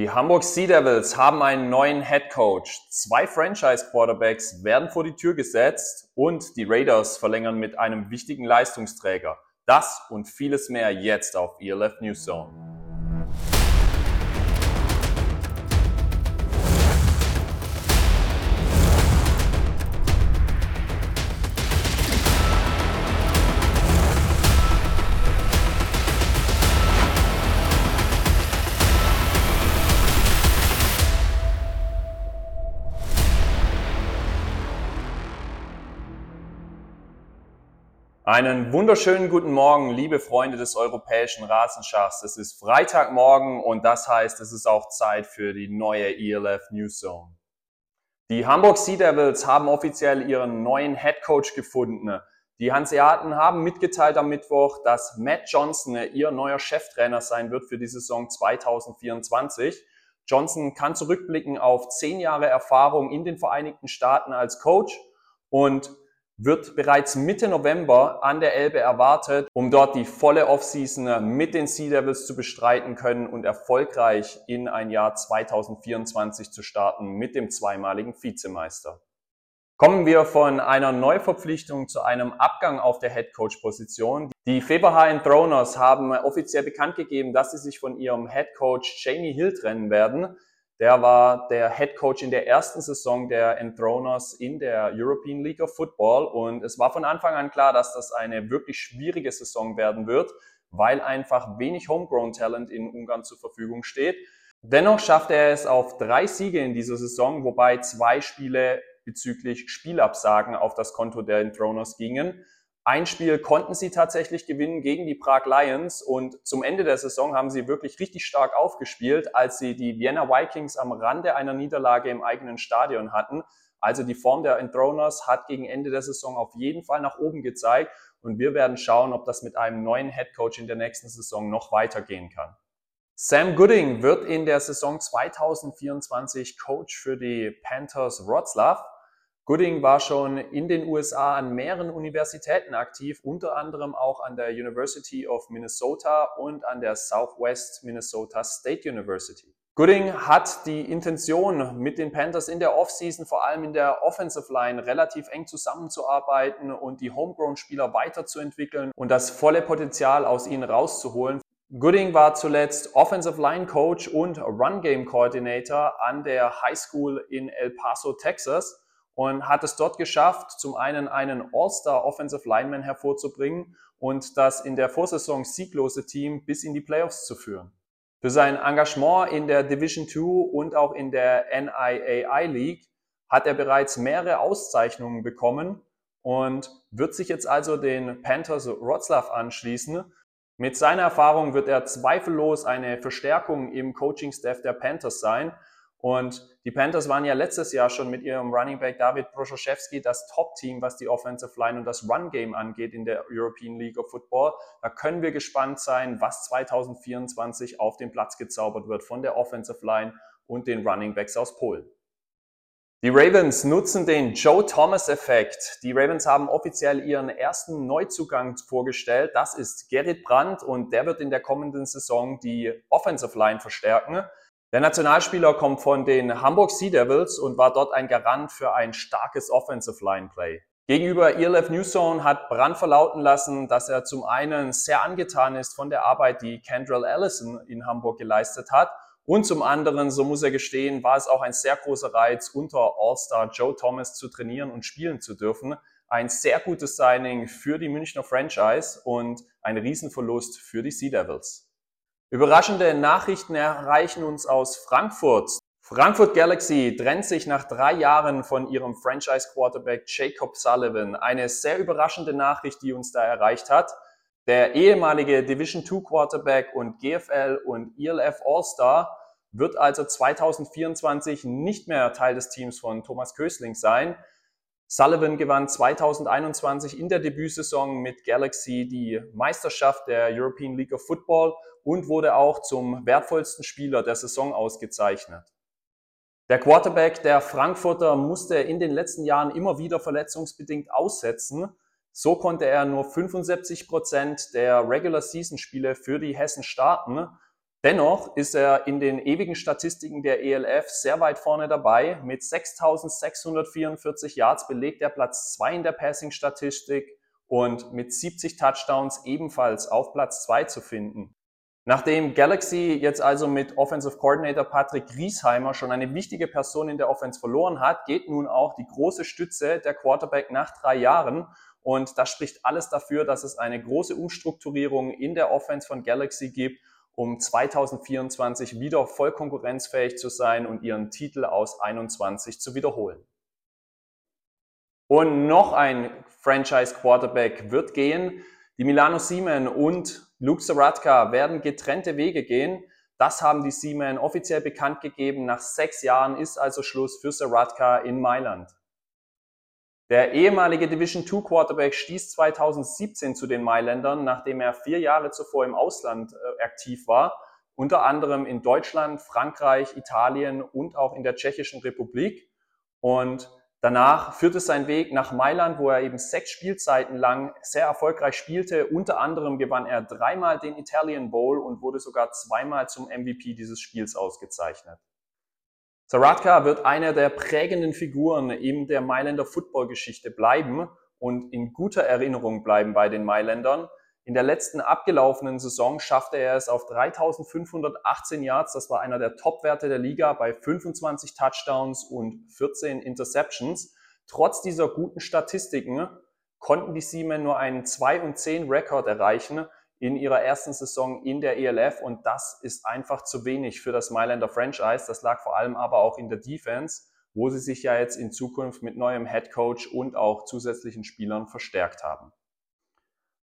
Die Hamburg Sea Devils haben einen neuen Head Coach. Zwei Franchise Quarterbacks werden vor die Tür gesetzt und die Raiders verlängern mit einem wichtigen Leistungsträger. Das und vieles mehr jetzt auf ELF News Zone. Einen wunderschönen guten Morgen, liebe Freunde des europäischen Rasenschachs. Es ist Freitagmorgen und das heißt, es ist auch Zeit für die neue ELF News Zone. Die Hamburg Sea Devils haben offiziell ihren neuen Head Coach gefunden. Die Hanseaten haben mitgeteilt am Mittwoch, dass Matt Johnson ihr neuer Cheftrainer sein wird für die Saison 2024. Johnson kann zurückblicken auf zehn Jahre Erfahrung in den Vereinigten Staaten als Coach und wird bereits Mitte November an der Elbe erwartet, um dort die volle Offseason mit den Sea Devils zu bestreiten können und erfolgreich in ein Jahr 2024 zu starten mit dem zweimaligen Vizemeister. Kommen wir von einer Neuverpflichtung zu einem Abgang auf der Headcoach-Position. Die Feberhain Throners haben offiziell bekannt gegeben, dass sie sich von ihrem Headcoach Jamie Hill trennen werden. Der war der Head Coach in der ersten Saison der Enthroners in der European League of Football und es war von Anfang an klar, dass das eine wirklich schwierige Saison werden wird, weil einfach wenig Homegrown Talent in Ungarn zur Verfügung steht. Dennoch schaffte er es auf drei Siege in dieser Saison, wobei zwei Spiele bezüglich Spielabsagen auf das Konto der Enthroners gingen. Ein Spiel konnten sie tatsächlich gewinnen gegen die Prag Lions und zum Ende der Saison haben sie wirklich richtig stark aufgespielt, als sie die Vienna Vikings am Rande einer Niederlage im eigenen Stadion hatten. Also die Form der Enthroners hat gegen Ende der Saison auf jeden Fall nach oben gezeigt und wir werden schauen, ob das mit einem neuen Head Coach in der nächsten Saison noch weitergehen kann. Sam Gooding wird in der Saison 2024 Coach für die Panthers Wroclaw. Gooding war schon in den USA an mehreren Universitäten aktiv, unter anderem auch an der University of Minnesota und an der Southwest Minnesota State University. Gooding hat die Intention, mit den Panthers in der Offseason, vor allem in der Offensive Line, relativ eng zusammenzuarbeiten und die Homegrown-Spieler weiterzuentwickeln und das volle Potenzial aus ihnen rauszuholen. Gooding war zuletzt Offensive Line Coach und Run Game Coordinator an der High School in El Paso, Texas und hat es dort geschafft, zum einen einen All-Star Offensive Lineman hervorzubringen und das in der Vorsaison sieglose Team bis in die Playoffs zu führen. Für sein Engagement in der Division 2 und auch in der NIAI League hat er bereits mehrere Auszeichnungen bekommen und wird sich jetzt also den Panthers Wroclaw anschließen. Mit seiner Erfahrung wird er zweifellos eine Verstärkung im Coaching-Staff der Panthers sein, und die Panthers waren ja letztes Jahr schon mit ihrem Running Back David Proschowski das Top-Team, was die Offensive Line und das Run-Game angeht in der European League of Football. Da können wir gespannt sein, was 2024 auf den Platz gezaubert wird von der Offensive Line und den Running Backs aus Polen. Die Ravens nutzen den Joe Thomas-Effekt. Die Ravens haben offiziell ihren ersten Neuzugang vorgestellt. Das ist Gerrit Brandt und der wird in der kommenden Saison die Offensive Line verstärken. Der Nationalspieler kommt von den Hamburg Sea Devils und war dort ein Garant für ein starkes Offensive Line Play. Gegenüber ELF Newzone hat Brandt verlauten lassen, dass er zum einen sehr angetan ist von der Arbeit, die Kendrell Allison in Hamburg geleistet hat. Und zum anderen, so muss er gestehen, war es auch ein sehr großer Reiz, unter All-Star Joe Thomas zu trainieren und spielen zu dürfen. Ein sehr gutes Signing für die Münchner Franchise und ein Riesenverlust für die Sea Devils. Überraschende Nachrichten erreichen uns aus Frankfurt. Frankfurt Galaxy trennt sich nach drei Jahren von ihrem Franchise-Quarterback Jacob Sullivan. Eine sehr überraschende Nachricht, die uns da erreicht hat. Der ehemalige Division II Quarterback und GFL und ELF All-Star wird also 2024 nicht mehr Teil des Teams von Thomas Kösling sein. Sullivan gewann 2021 in der Debütsaison mit Galaxy die Meisterschaft der European League of Football und wurde auch zum wertvollsten Spieler der Saison ausgezeichnet. Der Quarterback der Frankfurter musste in den letzten Jahren immer wieder verletzungsbedingt aussetzen. So konnte er nur 75 Prozent der Regular Season Spiele für die Hessen starten. Dennoch ist er in den ewigen Statistiken der ELF sehr weit vorne dabei. Mit 6.644 Yards belegt er Platz 2 in der Passing-Statistik und mit 70 Touchdowns ebenfalls auf Platz 2 zu finden. Nachdem Galaxy jetzt also mit Offensive Coordinator Patrick Griesheimer schon eine wichtige Person in der Offense verloren hat, geht nun auch die große Stütze der Quarterback nach drei Jahren. Und das spricht alles dafür, dass es eine große Umstrukturierung in der Offense von Galaxy gibt um 2024 wieder voll konkurrenzfähig zu sein und ihren Titel aus 21 zu wiederholen. Und noch ein Franchise Quarterback wird gehen. Die Milano Siemen und Luke Saratka werden getrennte Wege gehen. Das haben die Siemen offiziell bekannt gegeben. Nach sechs Jahren ist also Schluss für Saratka in Mailand. Der ehemalige Division II Quarterback stieß 2017 zu den Mailändern, nachdem er vier Jahre zuvor im Ausland äh, aktiv war, unter anderem in Deutschland, Frankreich, Italien und auch in der Tschechischen Republik. Und danach führte sein Weg nach Mailand, wo er eben sechs Spielzeiten lang sehr erfolgreich spielte. Unter anderem gewann er dreimal den Italian Bowl und wurde sogar zweimal zum MVP dieses Spiels ausgezeichnet. Saratka wird einer der prägenden Figuren in der Mailänder Footballgeschichte bleiben und in guter Erinnerung bleiben bei den Mailändern. In der letzten abgelaufenen Saison schaffte er es auf 3518 Yards. Das war einer der Topwerte der Liga bei 25 Touchdowns und 14 Interceptions. Trotz dieser guten Statistiken konnten die Siemen nur einen 2 und 10 Rekord erreichen in ihrer ersten Saison in der ELF und das ist einfach zu wenig für das Mailänder Franchise. Das lag vor allem aber auch in der Defense, wo sie sich ja jetzt in Zukunft mit neuem Head Coach und auch zusätzlichen Spielern verstärkt haben.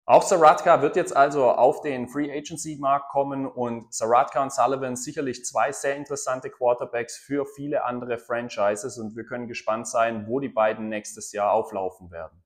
Auch Saratka wird jetzt also auf den Free Agency Markt kommen und Saratka und Sullivan sicherlich zwei sehr interessante Quarterbacks für viele andere Franchises und wir können gespannt sein, wo die beiden nächstes Jahr auflaufen werden.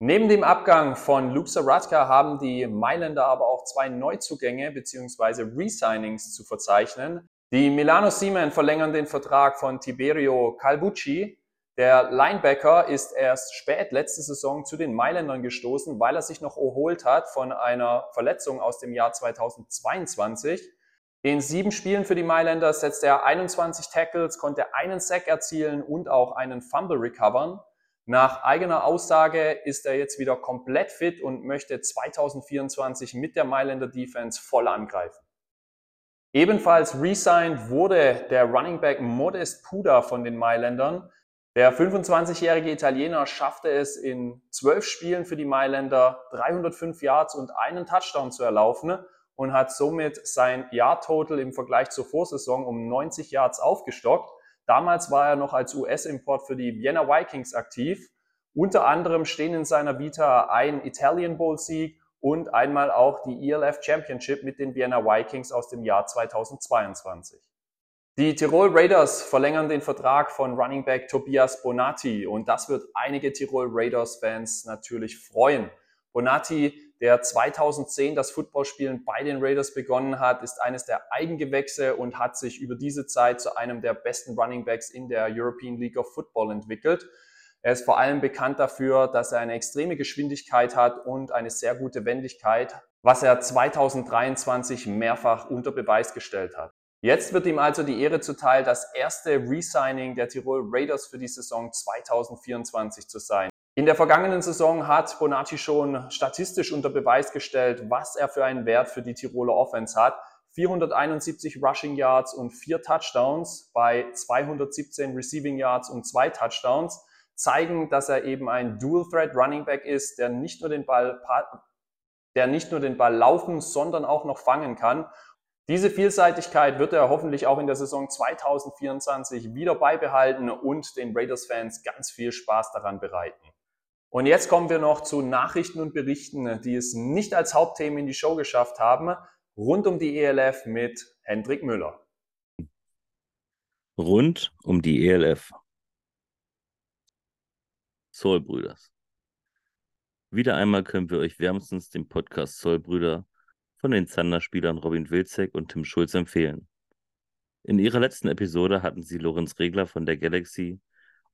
Neben dem Abgang von Luke Saratka haben die Mailänder aber auch zwei Neuzugänge bzw. Resignings zu verzeichnen. Die Milano Seamen verlängern den Vertrag von Tiberio Calbucci. Der Linebacker ist erst spät letzte Saison zu den Mailändern gestoßen, weil er sich noch erholt hat von einer Verletzung aus dem Jahr 2022. In sieben Spielen für die Mailänder setzte er 21 Tackles, konnte einen Sack erzielen und auch einen Fumble recovern. Nach eigener Aussage ist er jetzt wieder komplett fit und möchte 2024 mit der Mailänder Defense voll angreifen. Ebenfalls resigned wurde der Running Back Modest Puda von den Mailändern. Der 25-jährige Italiener schaffte es in zwölf Spielen für die Mailänder 305 Yards und einen Touchdown zu erlaufen und hat somit sein Yard-Total im Vergleich zur Vorsaison um 90 Yards aufgestockt. Damals war er noch als US-Import für die Vienna Vikings aktiv. Unter anderem stehen in seiner Vita ein Italian Bowl-Sieg und einmal auch die ELF Championship mit den Vienna Vikings aus dem Jahr 2022. Die Tirol Raiders verlängern den Vertrag von Running Back Tobias Bonatti und das wird einige Tirol Raiders Fans natürlich freuen. Bonatti der 2010 das Footballspielen bei den Raiders begonnen hat, ist eines der Eigengewächse und hat sich über diese Zeit zu einem der besten Running Backs in der European League of Football entwickelt. Er ist vor allem bekannt dafür, dass er eine extreme Geschwindigkeit hat und eine sehr gute Wendigkeit, was er 2023 mehrfach unter Beweis gestellt hat. Jetzt wird ihm also die Ehre zuteil, das erste Resigning der Tirol Raiders für die Saison 2024 zu sein. In der vergangenen Saison hat Bonacci schon statistisch unter Beweis gestellt, was er für einen Wert für die Tiroler Offense hat. 471 Rushing Yards und vier Touchdowns bei 217 Receiving Yards und zwei Touchdowns zeigen, dass er eben ein Dual Threat Running Back ist, der nicht nur den Ball, der nicht nur den Ball laufen, sondern auch noch fangen kann. Diese Vielseitigkeit wird er hoffentlich auch in der Saison 2024 wieder beibehalten und den Raiders-Fans ganz viel Spaß daran bereiten. Und jetzt kommen wir noch zu Nachrichten und Berichten, die es nicht als Hauptthemen in die Show geschafft haben, rund um die ELF mit Hendrik Müller. Rund um die ELF. Soulbrüders. Wieder einmal können wir euch wärmstens den Podcast Soulbrüder von den Zander-Spielern Robin Wilczek und Tim Schulz empfehlen. In ihrer letzten Episode hatten sie Lorenz Regler von der Galaxy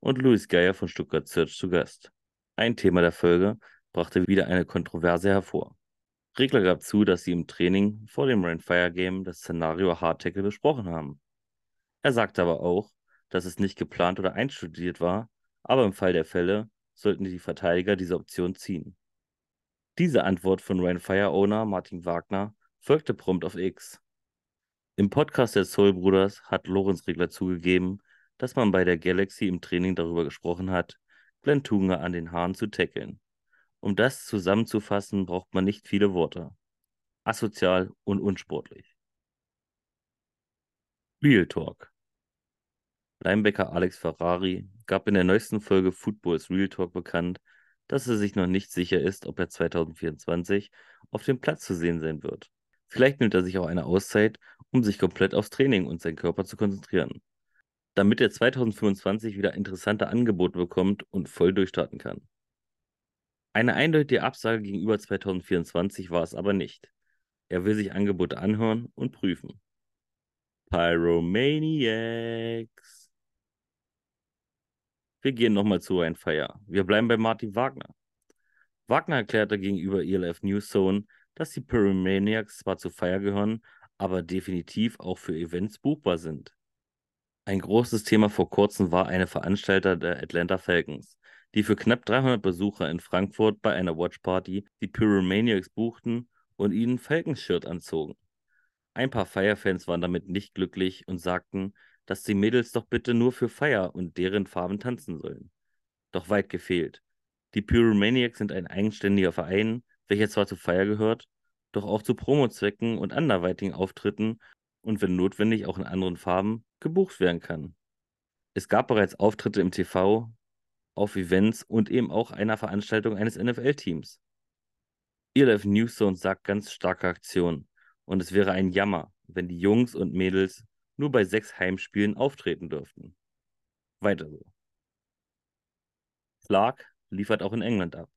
und Louis Geier von Stuttgart Search zu Gast. Ein Thema der Folge brachte wieder eine Kontroverse hervor. Regler gab zu, dass sie im Training vor dem Rain-Fire-Game das Szenario Hard Tackle besprochen haben. Er sagte aber auch, dass es nicht geplant oder einstudiert war, aber im Fall der Fälle sollten die Verteidiger diese Option ziehen. Diese Antwort von Rain-Fire-Owner Martin Wagner folgte prompt auf X. Im Podcast des Soul Bruders hat Lorenz Regler zugegeben, dass man bei der Galaxy im Training darüber gesprochen hat, Glenn Tunga an den Haaren zu tackeln. Um das zusammenzufassen, braucht man nicht viele Worte. Asozial und unsportlich. Real Talk. Linebacker Alex Ferrari gab in der neuesten Folge Footballs Real Talk bekannt, dass er sich noch nicht sicher ist, ob er 2024 auf dem Platz zu sehen sein wird. Vielleicht nimmt er sich auch eine Auszeit, um sich komplett aufs Training und seinen Körper zu konzentrieren, damit er 2025 wieder interessante Angebote bekommt und voll durchstarten kann. Eine eindeutige Absage gegenüber 2024 war es aber nicht. Er will sich Angebote anhören und prüfen. Pyromaniacs. Wir gehen nochmal zu ein Feier. Wir bleiben bei Martin Wagner. Wagner erklärte gegenüber ELF News Zone, dass die Pyromaniacs zwar zu Feier gehören, aber definitiv auch für Events buchbar sind. Ein großes Thema vor kurzem war eine Veranstalter der Atlanta Falcons die für knapp 300 Besucher in Frankfurt bei einer Watchparty die Pyromaniacs buchten und ihnen Falcons-Shirt anzogen. Ein paar Fire-Fans waren damit nicht glücklich und sagten, dass die Mädels doch bitte nur für Fire und deren Farben tanzen sollen. Doch weit gefehlt. Die Pyromaniacs sind ein eigenständiger Verein, welcher zwar zu Fire gehört, doch auch zu Promozwecken und anderweitigen Auftritten und wenn notwendig auch in anderen Farben gebucht werden kann. Es gab bereits Auftritte im TV, auf Events und eben auch einer Veranstaltung eines NFL-Teams. ELF Newszone sagt ganz starke Aktion und es wäre ein Jammer, wenn die Jungs und Mädels nur bei sechs Heimspielen auftreten dürften. Weiter so. Clark liefert auch in England ab.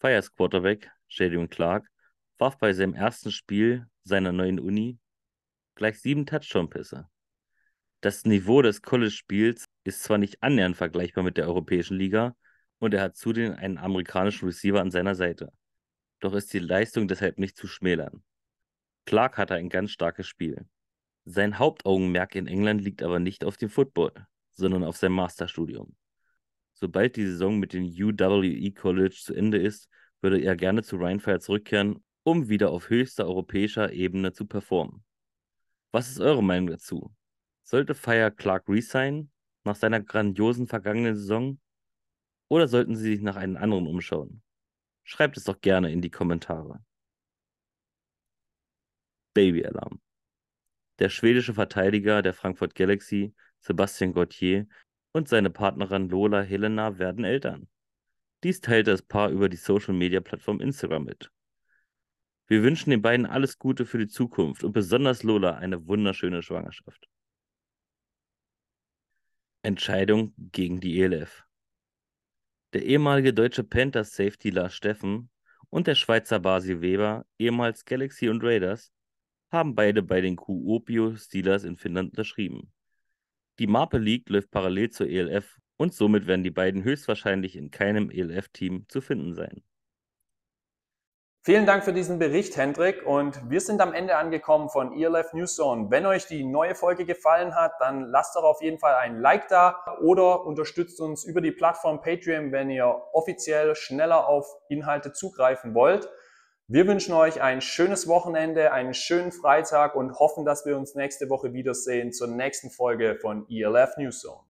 Fires Quarterback Jadon Clark warf bei seinem ersten Spiel seiner neuen Uni gleich sieben Touchdown-Pässe. Das Niveau des College-Spiels ist zwar nicht annähernd vergleichbar mit der europäischen Liga und er hat zudem einen amerikanischen Receiver an seiner Seite. Doch ist die Leistung deshalb nicht zu schmälern. Clark hatte ein ganz starkes Spiel. Sein Hauptaugenmerk in England liegt aber nicht auf dem Football, sondern auf seinem Masterstudium. Sobald die Saison mit dem UWE College zu Ende ist, würde er gerne zu Rheinfire zurückkehren, um wieder auf höchster europäischer Ebene zu performen. Was ist eure Meinung dazu? Sollte Fire Clark resign nach seiner grandiosen vergangenen Saison? Oder sollten sie sich nach einem anderen umschauen? Schreibt es doch gerne in die Kommentare. Baby Alarm. Der schwedische Verteidiger der Frankfurt Galaxy, Sebastian Gauthier, und seine Partnerin Lola Helena werden Eltern. Dies teilte das Paar über die Social-Media-Plattform Instagram mit. Wir wünschen den beiden alles Gute für die Zukunft und besonders Lola eine wunderschöne Schwangerschaft. Entscheidung gegen die ELF. Der ehemalige deutsche Panthers Safety Lars Steffen und der Schweizer Basil Weber, ehemals Galaxy und Raiders, haben beide bei den Kuopio Steelers in Finnland unterschrieben. Die Maple League läuft parallel zur ELF und somit werden die beiden höchstwahrscheinlich in keinem ELF-Team zu finden sein. Vielen Dank für diesen Bericht, Hendrik. Und wir sind am Ende angekommen von ELF News Zone. Wenn euch die neue Folge gefallen hat, dann lasst doch auf jeden Fall ein Like da oder unterstützt uns über die Plattform Patreon, wenn ihr offiziell schneller auf Inhalte zugreifen wollt. Wir wünschen euch ein schönes Wochenende, einen schönen Freitag und hoffen, dass wir uns nächste Woche wiedersehen zur nächsten Folge von ELF News Zone.